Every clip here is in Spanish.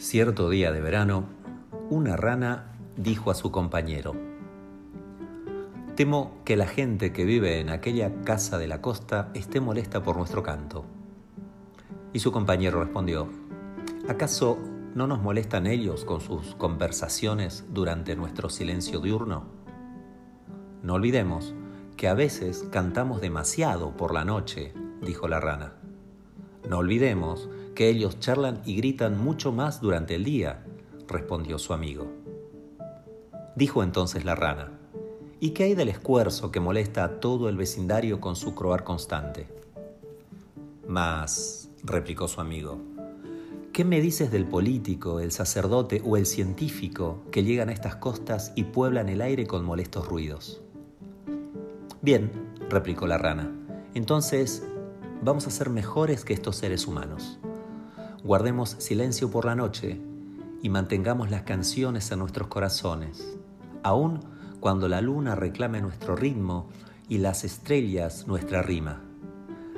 Cierto día de verano, una rana dijo a su compañero, Temo que la gente que vive en aquella casa de la costa esté molesta por nuestro canto. Y su compañero respondió, ¿acaso no nos molestan ellos con sus conversaciones durante nuestro silencio diurno? No olvidemos que a veces cantamos demasiado por la noche, dijo la rana. No olvidemos que ellos charlan y gritan mucho más durante el día, respondió su amigo. Dijo entonces la rana, ¿y qué hay del escuerzo que molesta a todo el vecindario con su croar constante? Mas, replicó su amigo, ¿qué me dices del político, el sacerdote o el científico que llegan a estas costas y pueblan el aire con molestos ruidos? Bien, replicó la rana, entonces vamos a ser mejores que estos seres humanos guardemos silencio por la noche y mantengamos las canciones en nuestros corazones, aun cuando la luna reclame nuestro ritmo y las estrellas nuestra rima.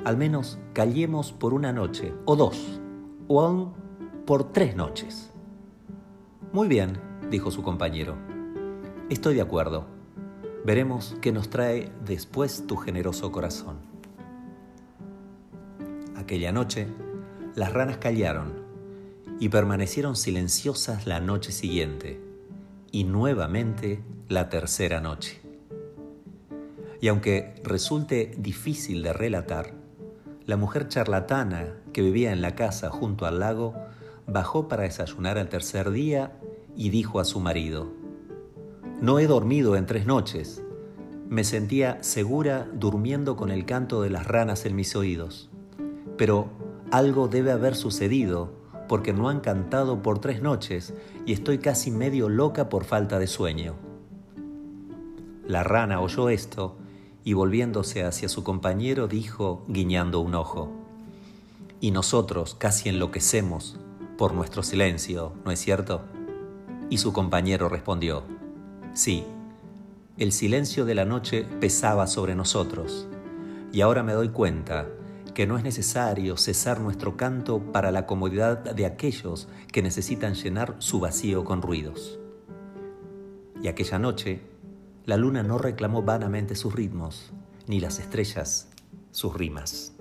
Al menos callemos por una noche, o dos, o aún por tres noches. Muy bien, dijo su compañero. Estoy de acuerdo. Veremos qué nos trae después tu generoso corazón. Aquella noche, las ranas callaron y permanecieron silenciosas la noche siguiente y nuevamente la tercera noche. Y aunque resulte difícil de relatar, la mujer charlatana que vivía en la casa junto al lago bajó para desayunar al tercer día y dijo a su marido, No he dormido en tres noches. Me sentía segura durmiendo con el canto de las ranas en mis oídos. Pero algo debe haber sucedido porque no han cantado por tres noches y estoy casi medio loca por falta de sueño. La rana oyó esto y volviéndose hacia su compañero dijo, guiñando un ojo, y nosotros casi enloquecemos por nuestro silencio, ¿no es cierto? Y su compañero respondió, sí, el silencio de la noche pesaba sobre nosotros, y ahora me doy cuenta que no es necesario cesar nuestro canto para la comodidad de aquellos que necesitan llenar su vacío con ruidos. Y aquella noche, la luna no reclamó vanamente sus ritmos, ni las estrellas sus rimas.